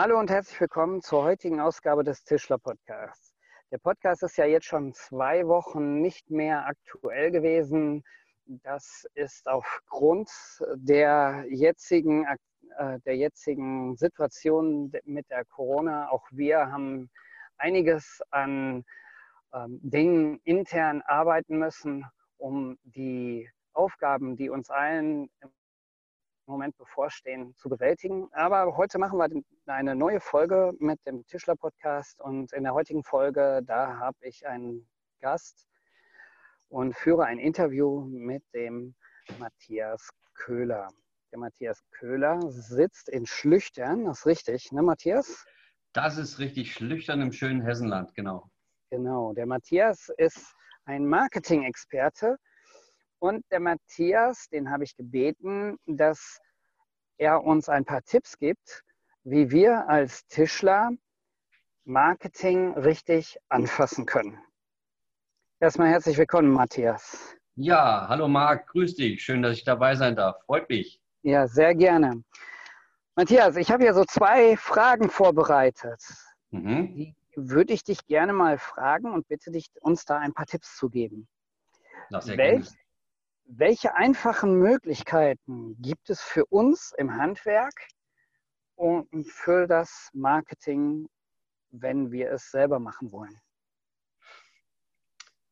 Hallo und herzlich willkommen zur heutigen Ausgabe des Tischler Podcasts. Der Podcast ist ja jetzt schon zwei Wochen nicht mehr aktuell gewesen. Das ist aufgrund der jetzigen, äh, der jetzigen Situation mit der Corona. Auch wir haben einiges an ähm, Dingen intern arbeiten müssen, um die Aufgaben, die uns allen im Moment bevorstehen, zu bewältigen. Aber heute machen wir eine neue Folge mit dem Tischler-Podcast und in der heutigen Folge, da habe ich einen Gast und führe ein Interview mit dem Matthias Köhler. Der Matthias Köhler sitzt in Schlüchtern, das ist richtig, ne Matthias? Das ist richtig, Schlüchtern im schönen Hessenland, genau. Genau, der Matthias ist ein Marketing-Experte und der Matthias, den habe ich gebeten, dass er uns ein paar Tipps gibt, wie wir als Tischler Marketing richtig anfassen können. Erstmal herzlich willkommen, Matthias. Ja, hallo Marc, grüß dich. Schön, dass ich dabei sein darf. Freut mich. Ja, sehr gerne. Matthias, ich habe hier so zwei Fragen vorbereitet. Mhm. Die würde ich dich gerne mal fragen und bitte dich, uns da ein paar Tipps zu geben. Welch, gerne. Welche einfachen Möglichkeiten gibt es für uns im Handwerk und für das Marketing, wenn wir es selber machen wollen?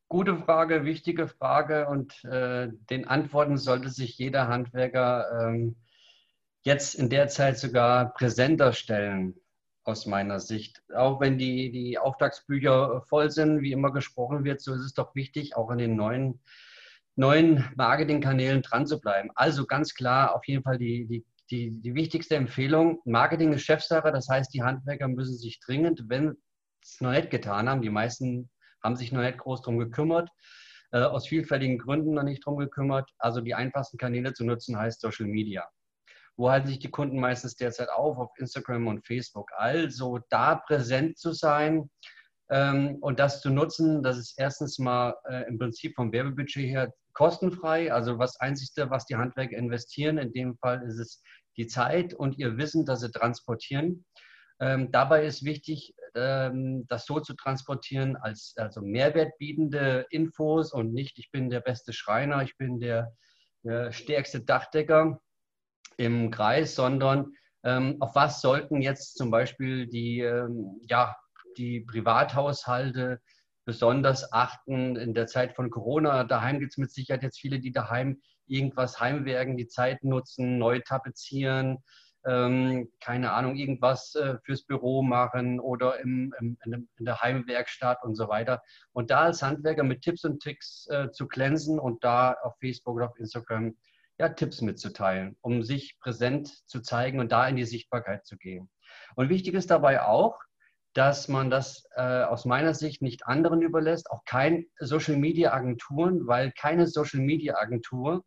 Gute Frage, wichtige Frage und äh, den Antworten sollte sich jeder Handwerker ähm, jetzt in der Zeit sogar präsenter stellen, aus meiner Sicht. Auch wenn die, die Auftragsbücher voll sind, wie immer gesprochen wird, so ist es doch wichtig, auch in den neuen neuen Marketingkanälen dran zu bleiben. Also ganz klar auf jeden Fall die, die, die, die wichtigste Empfehlung. Marketing ist Chefsache, das heißt, die Handwerker müssen sich dringend, wenn es noch nicht getan haben, die meisten haben sich noch nicht groß darum gekümmert, äh, aus vielfältigen Gründen noch nicht darum gekümmert. Also die einfachsten Kanäle zu nutzen heißt Social Media. Wo halten sich die Kunden meistens derzeit auf? Auf Instagram und Facebook. Also da präsent zu sein, ähm, und das zu nutzen, das ist erstens mal äh, im Prinzip vom Werbebudget her kostenfrei. Also was Einzigste, was die Handwerker investieren, in dem Fall ist es die Zeit und ihr Wissen, das sie transportieren. Ähm, dabei ist wichtig, ähm, das so zu transportieren als also mehrwertbietende Infos und nicht, ich bin der beste Schreiner, ich bin der, der stärkste Dachdecker im Kreis, sondern ähm, auf was sollten jetzt zum Beispiel die, ähm, ja, die Privathaushalte besonders achten in der Zeit von Corona. Daheim gibt es mit Sicherheit jetzt viele, die daheim irgendwas heimwerken, die Zeit nutzen, neu tapezieren, ähm, keine Ahnung, irgendwas äh, fürs Büro machen oder im, im, in, der Heimwerkstatt und so weiter. Und da als Handwerker mit Tipps und Tricks äh, zu glänzen und da auf Facebook oder auf Instagram ja, Tipps mitzuteilen, um sich präsent zu zeigen und da in die Sichtbarkeit zu gehen. Und wichtig ist dabei auch, dass man das äh, aus meiner Sicht nicht anderen überlässt, auch kein Social Media Agenturen, weil keine Social Media Agentur,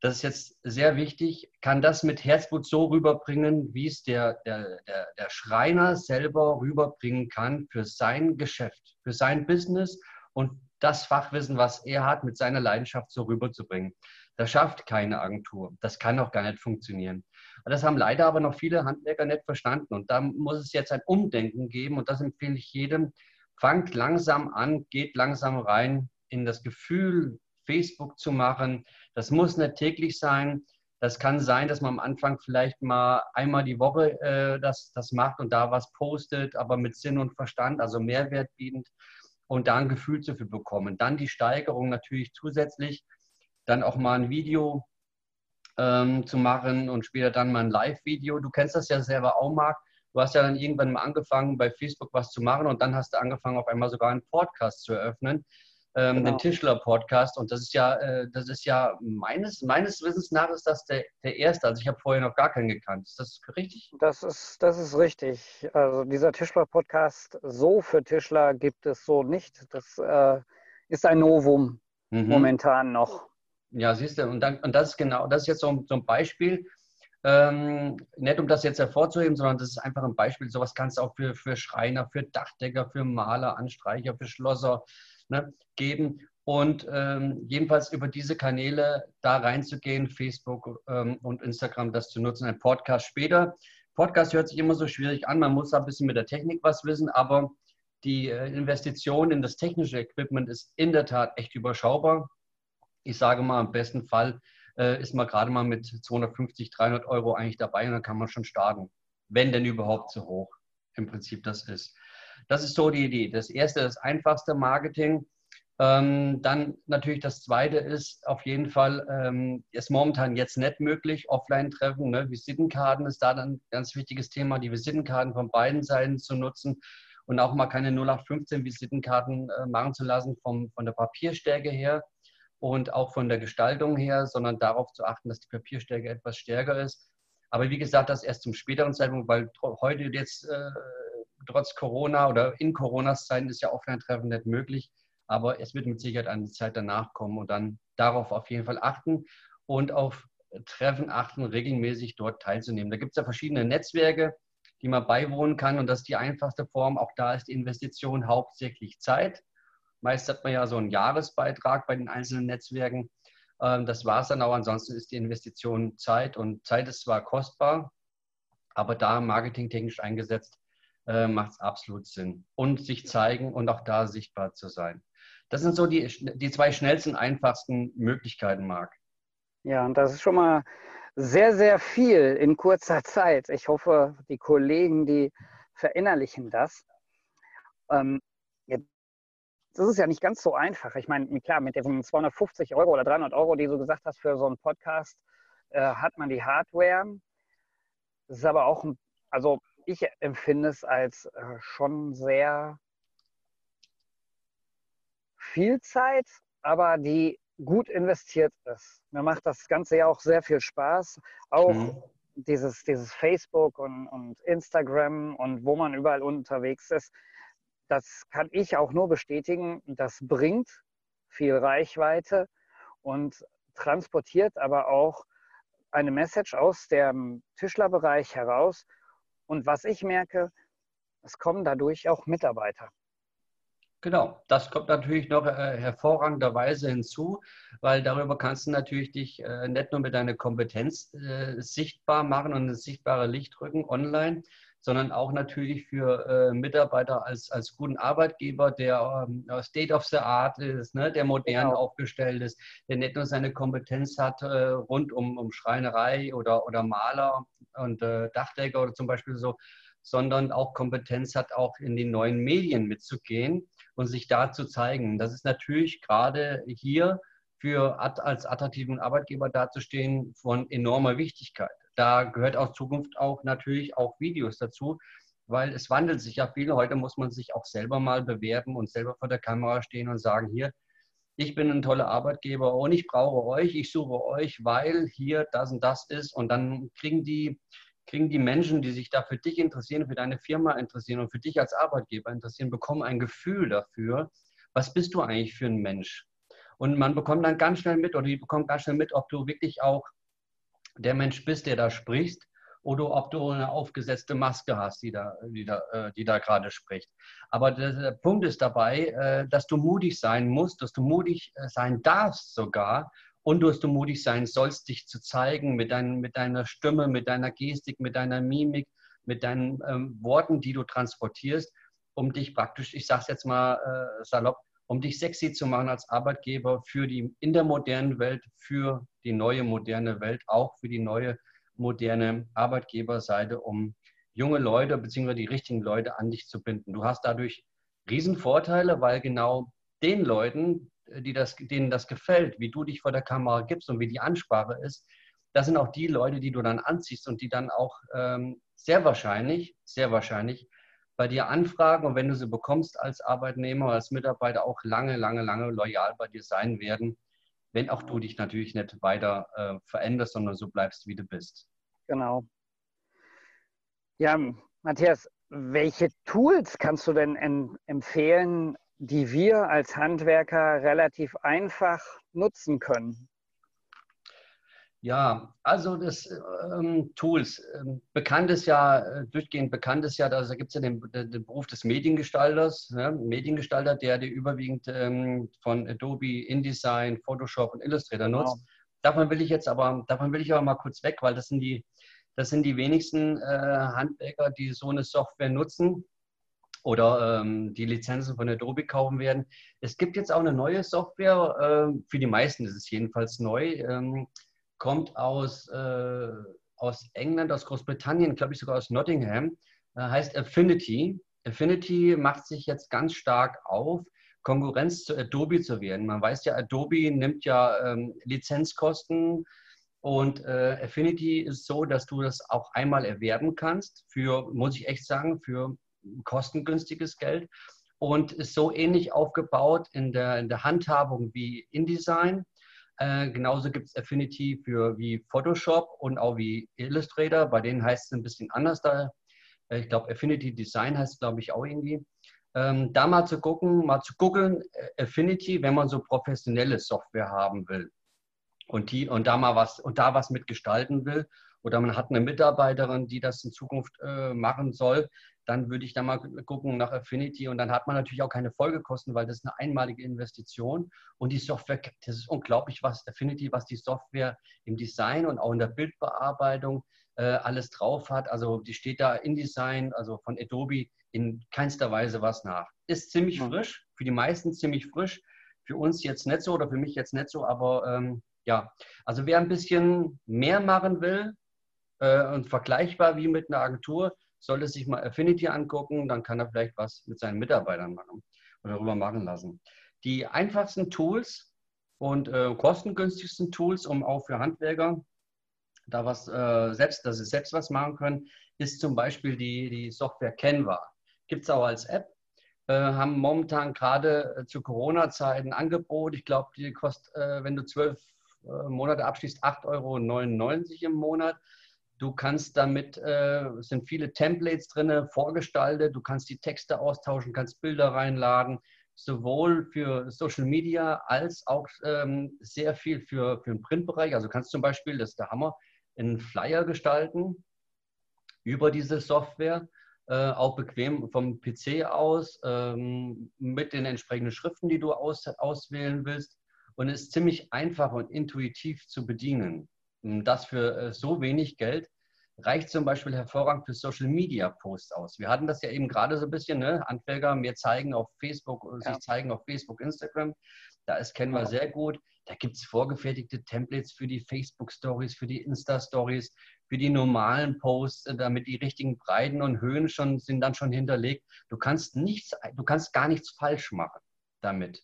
das ist jetzt sehr wichtig, kann das mit Herzblut so rüberbringen, wie es der, der, der, der Schreiner selber rüberbringen kann für sein Geschäft, für sein Business und das Fachwissen, was er hat, mit seiner Leidenschaft so rüberzubringen. Das schafft keine Agentur. Das kann auch gar nicht funktionieren. Das haben leider aber noch viele Handwerker nicht verstanden. Und da muss es jetzt ein Umdenken geben. Und das empfehle ich jedem. Fangt langsam an, geht langsam rein in das Gefühl, Facebook zu machen. Das muss nicht täglich sein. Das kann sein, dass man am Anfang vielleicht mal einmal die Woche äh, das, das macht und da was postet, aber mit Sinn und Verstand, also Mehrwert bietend und da ein Gefühl dafür bekommen. Dann die Steigerung natürlich zusätzlich, dann auch mal ein Video ähm, zu machen und später dann mal ein Live-Video. Du kennst das ja selber auch, Marc. Du hast ja dann irgendwann mal angefangen, bei Facebook was zu machen und dann hast du angefangen, auf einmal sogar einen Podcast zu eröffnen. ähm, genau. den Tischler-Podcast. Und das ist ja, äh, das ist ja meines, meines Wissens nach ist das der, der erste. Also ich habe vorher noch gar keinen gekannt. Ist das richtig? Das ist, das ist richtig. Also dieser Tischler-Podcast so für Tischler gibt es so nicht. Das äh, ist ein Novum mhm. momentan noch. Ja, siehst du, und, dann, und das ist genau, das ist jetzt so, so ein Beispiel. Ähm, nicht um das jetzt hervorzuheben, sondern das ist einfach ein Beispiel. Sowas kannst du auch für, für Schreiner, für Dachdecker, für Maler, Anstreicher, für Schlosser, ne, geben. Und ähm, jedenfalls über diese Kanäle da reinzugehen, Facebook ähm, und Instagram, das zu nutzen, ein Podcast später. Podcast hört sich immer so schwierig an, man muss da ein bisschen mit der Technik was wissen, aber die äh, Investition in das technische Equipment ist in der Tat echt überschaubar. Ich sage mal, im besten Fall äh, ist man gerade mal mit 250, 300 Euro eigentlich dabei und dann kann man schon starten, wenn denn überhaupt so hoch im Prinzip das ist. Das ist so die Idee. Das erste, das einfachste Marketing. Ähm, dann natürlich das zweite ist auf jeden Fall, ähm, ist momentan jetzt nicht möglich, Offline-Treffen, ne? Visitenkarten ist da dann ein ganz wichtiges Thema, die Visitenkarten von beiden Seiten zu nutzen und auch mal keine 0815 Visitenkarten äh, machen zu lassen vom, von der Papierstärke her und auch von der Gestaltung her, sondern darauf zu achten, dass die Papierstärke etwas stärker ist. Aber wie gesagt, das erst zum späteren Zeitpunkt, weil heute jetzt äh, trotz Corona oder in Coronas Zeiten ist ja Offline-Treffen nicht möglich. Aber es wird mit Sicherheit eine Zeit danach kommen und dann darauf auf jeden Fall achten und auf Treffen achten, regelmäßig dort teilzunehmen. Da gibt es ja verschiedene Netzwerke, die man beiwohnen kann und das ist die einfachste Form. Auch da ist die Investition hauptsächlich Zeit. Meist hat man ja so einen Jahresbeitrag bei den einzelnen Netzwerken. Ähm, das war es dann auch. Ansonsten ist die Investition Zeit und Zeit ist zwar kostbar, aber da marketingtechnisch eingesetzt äh, macht es absolut Sinn. Und sich zeigen und auch da sichtbar zu sein. Das sind so die, die zwei schnellsten, einfachsten Möglichkeiten, Marc. Ja, und das ist schon mal sehr, sehr viel in kurzer Zeit. Ich hoffe, die Kollegen, die verinnerlichen das. Ähm, das ist ja nicht ganz so einfach. Ich meine, klar, mit diesen 250 Euro oder 300 Euro, die du gesagt hast für so einen Podcast, äh, hat man die Hardware. Das ist aber auch, also ich empfinde es als äh, schon sehr viel Zeit, aber die gut investiert ist. Mir macht das Ganze ja auch sehr viel Spaß. Auch mhm. dieses, dieses Facebook und, und Instagram und wo man überall unterwegs ist. Das kann ich auch nur bestätigen. Das bringt viel Reichweite und transportiert aber auch eine Message aus dem Tischlerbereich heraus, und was ich merke, es kommen dadurch auch Mitarbeiter. Genau, das kommt natürlich noch äh, hervorragenderweise hinzu, weil darüber kannst du natürlich dich äh, nicht nur mit deiner Kompetenz äh, sichtbar machen und ins sichtbare Licht rücken online, sondern auch natürlich für äh, Mitarbeiter als, als guten Arbeitgeber, der ähm, State of the Art ist, ne, der modern genau. aufgestellt ist, der nicht nur seine Kompetenz hat äh, rund um, um Schreinerei oder, oder Maler und äh, Dachdecker oder zum Beispiel so, sondern auch Kompetenz hat, auch in den neuen Medien mitzugehen und sich da zu zeigen. Das ist natürlich gerade hier für als attraktiven Arbeitgeber dazustehen von enormer Wichtigkeit. Da gehört auch Zukunft auch natürlich auch Videos dazu, weil es wandelt sich ja viel. Heute muss man sich auch selber mal bewerben und selber vor der Kamera stehen und sagen, hier, ich bin ein toller Arbeitgeber und ich brauche euch, ich suche euch, weil hier das und das ist. Und dann kriegen die, kriegen die Menschen, die sich da für dich interessieren, für deine Firma interessieren und für dich als Arbeitgeber interessieren, bekommen ein Gefühl dafür, was bist du eigentlich für ein Mensch? Und man bekommt dann ganz schnell mit oder die bekommt ganz schnell mit, ob du wirklich auch der Mensch bist, der da spricht, oder ob du eine aufgesetzte Maske hast, die da, die da, äh, die da gerade spricht. Aber der, Punkt ist dabei, äh, dass du mutig sein musst, dass du mutig äh, sein darfst sogar und dass du mutig sein sollst, dich zu zeigen mit, dein, mit deiner Stimme, mit deiner Gestik, mit deiner Mimik, mit deinen ähm, Worten, die du transportierst, um dich praktisch, ich sage es jetzt mal äh, salopp, um dich sexy zu machen als Arbeitgeber für die in der modernen Welt, für die neue moderne Welt, auch für die neue moderne Arbeitgeberseite, um junge Leute bzw. die richtigen Leute an dich zu binden. Du hast dadurch Riesenvorteile, weil genau den Leuten, die das, denen das gefällt, wie du dich vor der Kamera gibst und wie die Ansprache ist, das sind auch die Leute, die du dann anziehst und die dann auch ähm, sehr wahrscheinlich, sehr wahrscheinlich bei dir anfragen und wenn du sie bekommst als Arbeitnehmer, als Mitarbeiter auch lange, lange, lange loyal bei dir sein werden, wenn auch du dich natürlich nicht weiter äh, veränderst, sondern so bleibst, wie du bist. Genau. Ja, Matthias, welche Tools kannst du denn empfehlen, die wir als Handwerker relativ einfach nutzen können? Ja, also das ähm, Tools. Ähm, bekannt ist ja, äh, durchgehend bekannt ist ja, da gibt es ja den, den, Beruf des Mediengestalters, ja, Mediengestalter, der die überwiegend ähm, von Adobe, InDesign, Photoshop und Illustrator nutzt. Davon will ich jetzt aber, davon will ich aber mal kurz weg, weil das sind die, das sind die wenigsten äh, Handwerker, die so eine Software nutzen oder ähm, die Lizenzen von Adobe kaufen werden. Es gibt jetzt auch eine neue Software, äh, für die meisten ist es jedenfalls neu, ähm, kommt aus, äh, aus England, aus Großbritannien, glaube ich sogar aus Nottingham, äh, heißt Affinity. Affinity macht sich jetzt ganz stark auf, Konkurrenz zu Adobe zu werden. Man weiß ja, Adobe nimmt ja ähm, Lizenzkosten und äh, Affinity ist so, dass du das auch einmal erwerben kannst für, muss ich echt sagen, für kostengünstiges Geld und ist so ähnlich aufgebaut in der, in der Handhabung wie InDesign. Äh, genauso gibt es Affinity für wie Photoshop und auch wie Illustrator. Bei denen heißt es ein bisschen anders da. Äh, ich glaube, Affinity Design heißt es, glaube ich, auch irgendwie. Ähm, da mal zu gucken, mal zu gucken, äh, Affinity, wenn man so professionelle Software haben will und, die, und da mal was und da was mitgestalten will oder man hat eine Mitarbeiterin, die das in Zukunft äh, machen soll, dann würde ich da mal gucken nach Affinity und dann hat man natürlich auch keine Folgekosten, weil das ist eine einmalige Investition und die Software, das ist unglaublich, was Affinity, was die Software im Design und auch in der Bildbearbeitung äh, alles drauf hat. Also die steht da InDesign, also von Adobe in keinster Weise was nach. Ist ziemlich mhm. frisch, für die meisten ziemlich frisch, für uns jetzt nicht so oder für mich jetzt nicht so, aber ähm, ja, also wer ein bisschen mehr machen will äh, und vergleichbar wie mit einer Agentur, sollte sich mal Affinity angucken, dann kann er vielleicht was mit seinen Mitarbeitern machen oder darüber machen lassen. Die einfachsten Tools und äh, kostengünstigsten Tools, um auch für Handwerker da was äh, selbst, dass sie selbst was machen können, ist zum Beispiel die, die Software Canva. Gibt es auch als App, äh, haben momentan gerade äh, zu Corona-Zeiten Angebot. Ich glaube, die kostet, äh, wenn du zwölf äh, Monate abschließt, 8,99 Euro im Monat. Du kannst damit, äh, sind viele Templates drin, vorgestaltet. Du kannst die Texte austauschen, kannst Bilder reinladen, sowohl für Social Media als auch ähm, sehr viel für, für den Printbereich. Also kannst zum Beispiel, das ist der Hammer, einen Flyer gestalten über diese Software, äh, auch bequem vom PC aus, ähm, mit den entsprechenden Schriften, die du aus, auswählen willst. Und es ist ziemlich einfach und intuitiv zu bedienen. Das für äh, so wenig Geld reicht zum Beispiel hervorragend für Social Media Posts aus. Wir hatten das ja eben gerade so ein bisschen, ne? Handwerker mir zeigen auf Facebook, ja. sich zeigen auf Facebook, Instagram. Da ist kennen wir sehr gut. Da gibt es vorgefertigte Templates für die Facebook Stories, für die Insta Stories, für die normalen Posts, äh, damit die richtigen Breiten und Höhen schon sind dann schon hinterlegt. Du kannst nichts, du kannst gar nichts falsch machen damit.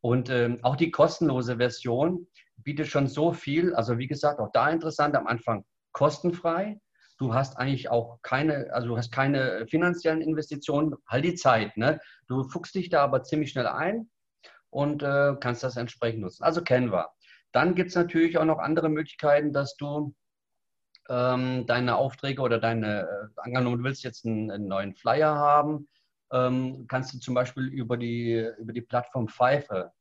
Und ähm, auch die kostenlose Version bietet schon so viel. Also wie gesagt, auch da interessant am Anfang kostenfrei. Du hast eigentlich auch keine, also du hast keine finanziellen Investitionen, halt die Zeit. Ne? Du fuchst dich da aber ziemlich schnell ein und äh, kannst das entsprechend nutzen. Also Canva. Dann gibt es natürlich auch noch andere Möglichkeiten, dass du ähm, deine Aufträge oder deine, äh, angenommen, du willst jetzt einen, einen neuen Flyer haben, ähm, kannst du zum Beispiel über die, über die Plattform Pfeife,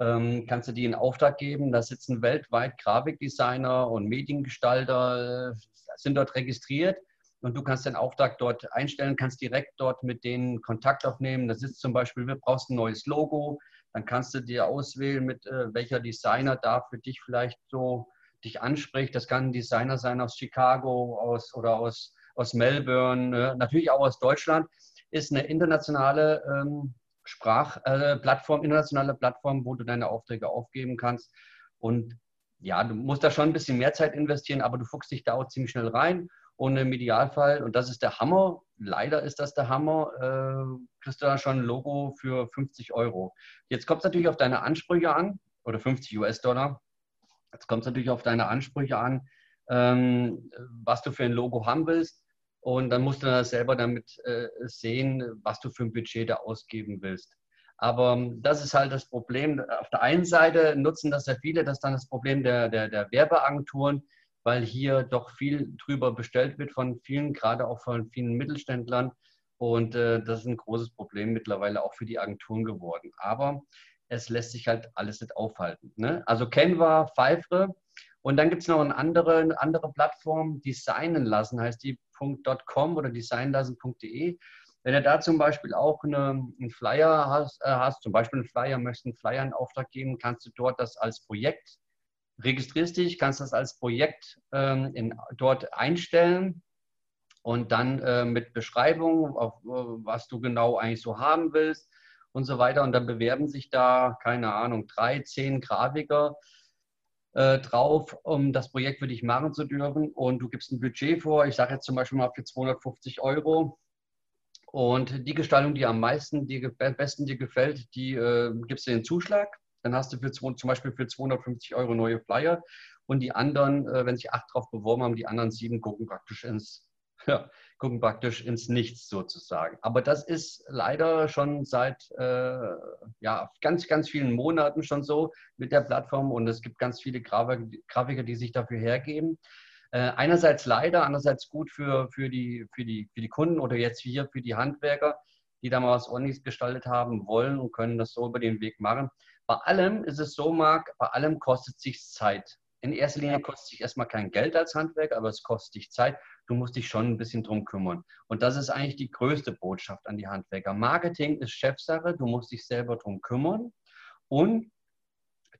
ähm, kannst du die in Auftrag geben. Da sitzen weltweit Grafikdesigner und Mediengestalter, äh, sind dort registriert und du kannst den Auftrag dort einstellen, kannst direkt dort mit denen Kontakt aufnehmen. Das ist zum Beispiel, wir brauchst ein neues Logo, dann kannst du dir auswählen, mit äh, welcher Designer da für dich vielleicht so dich anspricht. Das kann ein Designer sein aus Chicago aus, oder aus, aus Melbourne, äh, natürlich auch aus Deutschland ist eine internationale ähm, Sprachplattform, äh, internationale Plattform, wo du deine Aufträge aufgeben kannst. Und ja, du musst da schon ein bisschen mehr Zeit investieren, aber du fuchst dich da auch ziemlich schnell rein. Und im Idealfall, und das ist der Hammer, leider ist das der Hammer, äh, kriegst du da schon ein Logo für 50 Euro. Jetzt kommt es natürlich auf deine Ansprüche an, oder 50 US-Dollar. Jetzt kommt es natürlich auf deine Ansprüche an, ähm, was du für ein Logo haben willst. Und dann musst du dann selber damit äh, sehen, was du für ein Budget da ausgeben willst. Aber ähm, das ist halt das Problem. Auf der einen Seite nutzen das ja viele, das ist dann das Problem der, der, der Werbeagenturen, weil hier doch viel drüber bestellt wird von vielen, gerade auch von vielen Mittelständlern. Und äh, das ist ein großes Problem mittlerweile auch für die Agenturen geworden. Aber es lässt sich halt alles nicht aufhalten. Ne? Also Canva, Pfeifre. Und dann gibt es noch eine andere, eine andere Plattform, Designen lassen, heißt die .com oder designlassen.de. Wenn du da zum Beispiel auch eine, einen Flyer hast, äh, hast, zum Beispiel einen Flyer, möchtest einen Flyer in Auftrag geben, kannst du dort das als Projekt, registrierst dich, kannst das als Projekt ähm, in, dort einstellen und dann äh, mit Beschreibung, auf, was du genau eigentlich so haben willst und so weiter. Und dann bewerben sich da, keine Ahnung, drei, zehn Grafiker äh, drauf, um das Projekt für dich machen zu dürfen. Und du gibst ein Budget vor, ich sage jetzt zum Beispiel mal für 250 Euro. Und die Gestaltung, die am meisten, die am besten dir gefällt, die äh, gibst du den Zuschlag. Dann hast du für, zum Beispiel für 250 Euro neue Flyer. Und die anderen, äh, wenn sich acht drauf beworben haben, die anderen sieben gucken praktisch ins, ja, gucken praktisch ins Nichts sozusagen. Aber das ist leider schon seit äh, ja, ganz, ganz vielen Monaten schon so mit der Plattform und es gibt ganz viele Grafiker, die sich dafür hergeben. Äh, einerseits leider, andererseits gut für, für, die, für, die, für die Kunden oder jetzt hier für die Handwerker, die da mal was ordentliches gestaltet haben wollen und können das so über den Weg machen. Bei allem ist es so, Marc, bei allem kostet es sich Zeit. In erster Linie kostet es sich erstmal kein Geld als Handwerker, aber es kostet dich Zeit. Du musst dich schon ein bisschen drum kümmern. Und das ist eigentlich die größte Botschaft an die Handwerker. Marketing ist Chefsache, du musst dich selber drum kümmern und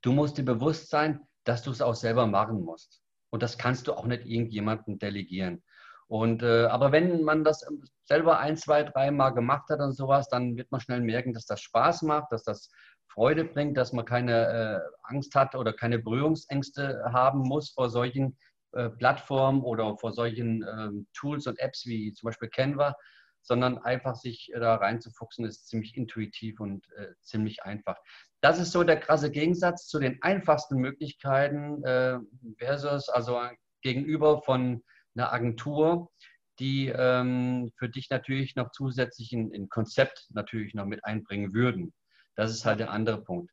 du musst dir bewusst sein, dass du es auch selber machen musst. Und das kannst du auch nicht irgendjemandem delegieren. Und, äh, aber wenn man das selber ein, zwei, drei Mal gemacht hat und sowas, dann wird man schnell merken, dass das Spaß macht, dass das Freude bringt, dass man keine äh, Angst hat oder keine Berührungsängste haben muss vor solchen äh, Plattformen oder vor solchen ähm, Tools und Apps wie zum Beispiel Canva, sondern einfach sich da reinzufuchsen, ist ziemlich intuitiv und äh, ziemlich einfach. Das ist so der krasse Gegensatz zu den einfachsten Möglichkeiten äh, versus also gegenüber von einer Agentur, die ähm, für dich natürlich noch zusätzlich ein, ein Konzept natürlich noch mit einbringen würden. Das ist halt der andere Punkt.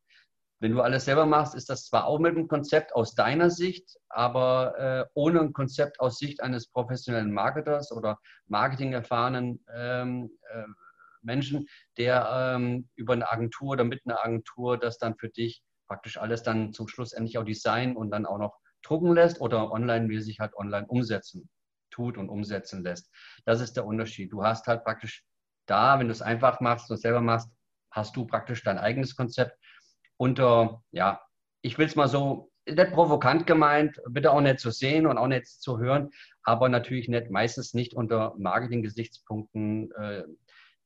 Wenn du alles selber machst, ist das zwar auch mit einem Konzept aus deiner Sicht, aber äh, ohne ein Konzept aus Sicht eines professionellen Marketers oder marketingerfahrenen ähm, äh, Menschen, der ähm, über eine Agentur oder mit einer Agentur das dann für dich praktisch alles dann zum Schluss endlich auch designen und dann auch noch drucken lässt oder online, wie sich halt online umsetzen tut und umsetzen lässt. Das ist der Unterschied. Du hast halt praktisch da, wenn du es einfach machst und selber machst, hast du praktisch dein eigenes Konzept unter, ja, ich will es mal so, nicht provokant gemeint, bitte auch nicht zu sehen und auch nicht zu hören, aber natürlich nicht, meistens nicht unter Marketing-Gesichtspunkten, äh,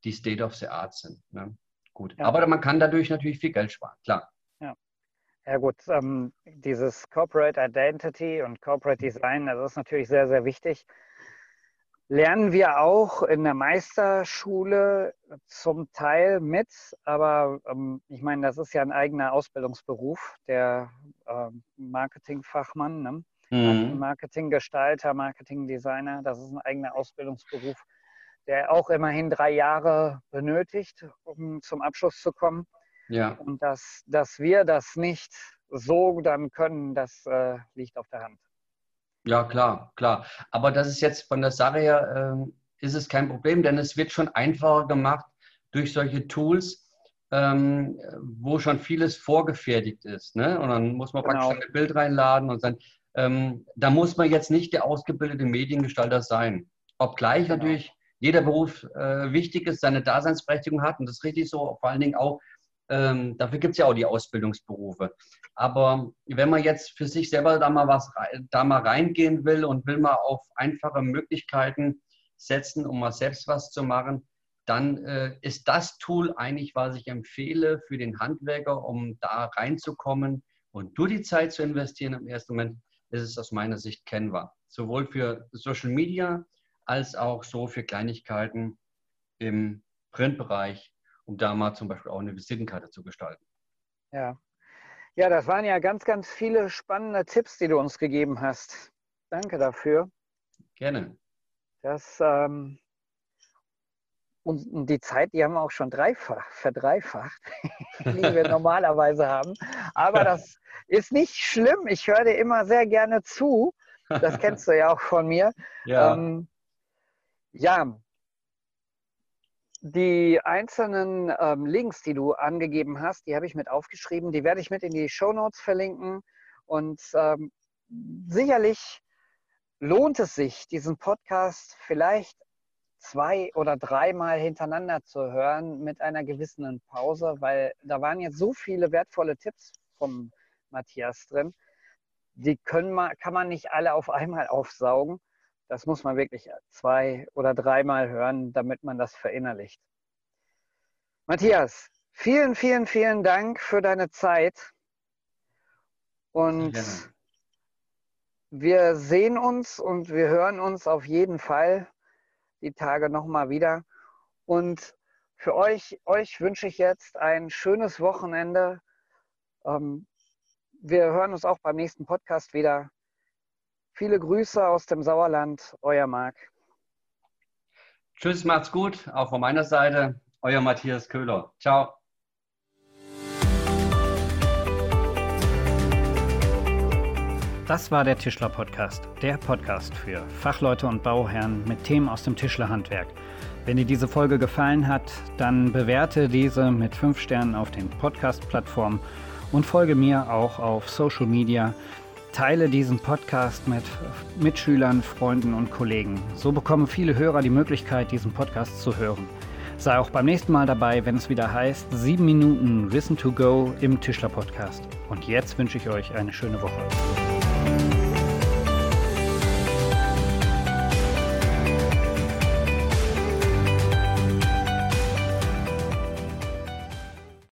die State of the Art sind. Ne? Gut. Ja. Aber man kann dadurch natürlich viel Geld sparen, klar. Ja, ja gut, ähm, dieses Corporate Identity und Corporate Design, das ist natürlich sehr, sehr wichtig lernen wir auch in der Meisterschule zum Teil mit, aber ähm, ich meine, das ist ja ein eigener Ausbildungsberuf, der äh, Marketingfachmann, ne? mhm. Marketinggestalter, Marketingdesigner, das ist ein eigener Ausbildungsberuf, der auch immerhin drei Jahre benötigt, um zum Abschluss zu kommen. Ja. Und dass, dass wir das nicht so dann können, das äh, liegt auf der Hand. Ja, klar, klar. Aber das ist jetzt von der Sache her, äh, ist es kein Problem, denn es wird schon einfacher gemacht durch solche Tools, ähm, wo schon vieles vorgefertigt ist. Ne? Und dann muss man genau. praktisch ein Bild reinladen und dann, ähm, da muss man jetzt nicht der ausgebildete Mediengestalter sein. Obgleich genau. natürlich jeder Beruf äh, wichtig ist, seine Daseinsberechtigung hat und das ist richtig so, vor allen Dingen auch ähm, dafür gibt es ja auch die Ausbildungsberufe. Aber wenn man jetzt für sich selber da mal was da mal reingehen will und will mal auf einfache Möglichkeiten setzen, um mal selbst was zu machen, dann äh, ist das Tool eigentlich, was ich empfehle für den Handwerker, um da reinzukommen und nur die Zeit zu investieren im ersten Moment, ist es aus meiner Sicht Canva. Sowohl für Social Media als auch so für Kleinigkeiten im Printbereich um da mal zum Beispiel auch eine Visitenkarte zu gestalten. Ja. Ja, das waren ja ganz, ganz viele spannende Tipps, die du uns gegeben hast. Danke dafür. Gerne. Das, ähm, und, die Zeit, die haben wir auch schon dreifach, verdreifacht, die wir normalerweise haben. Aber das ist nicht schlimm. Ich höre dir immer sehr gerne zu. Das kennst du ja auch von mir. Ja. Ähm, ja, die einzelnen ähm, Links, die du angegeben hast, die habe ich mit aufgeschrieben. Die werde ich mit in die Show Notes verlinken. Und ähm, sicherlich lohnt es sich, diesen Podcast vielleicht zwei oder dreimal hintereinander zu hören mit einer gewissen Pause, weil da waren jetzt so viele wertvolle Tipps vom Matthias drin. Die können man, kann man nicht alle auf einmal aufsaugen. Das muss man wirklich zwei oder dreimal hören, damit man das verinnerlicht. Matthias, vielen, vielen, vielen Dank für deine Zeit. Und wir sehen uns und wir hören uns auf jeden Fall die Tage nochmal wieder. Und für euch, euch wünsche ich jetzt ein schönes Wochenende. Ähm, wir hören uns auch beim nächsten Podcast wieder. Viele Grüße aus dem Sauerland, euer Marc. Tschüss, macht's gut, auch von meiner Seite. Euer Matthias Köhler. Ciao. Das war der Tischler Podcast, der Podcast für Fachleute und Bauherren mit Themen aus dem Tischlerhandwerk. Wenn dir diese Folge gefallen hat, dann bewerte diese mit 5 Sternen auf den Podcast-Plattformen und folge mir auch auf Social Media. Teile diesen Podcast mit Mitschülern, Freunden und Kollegen. So bekommen viele Hörer die Möglichkeit, diesen Podcast zu hören. Sei auch beim nächsten Mal dabei, wenn es wieder heißt 7 Minuten Wissen to Go im Tischler Podcast. Und jetzt wünsche ich euch eine schöne Woche.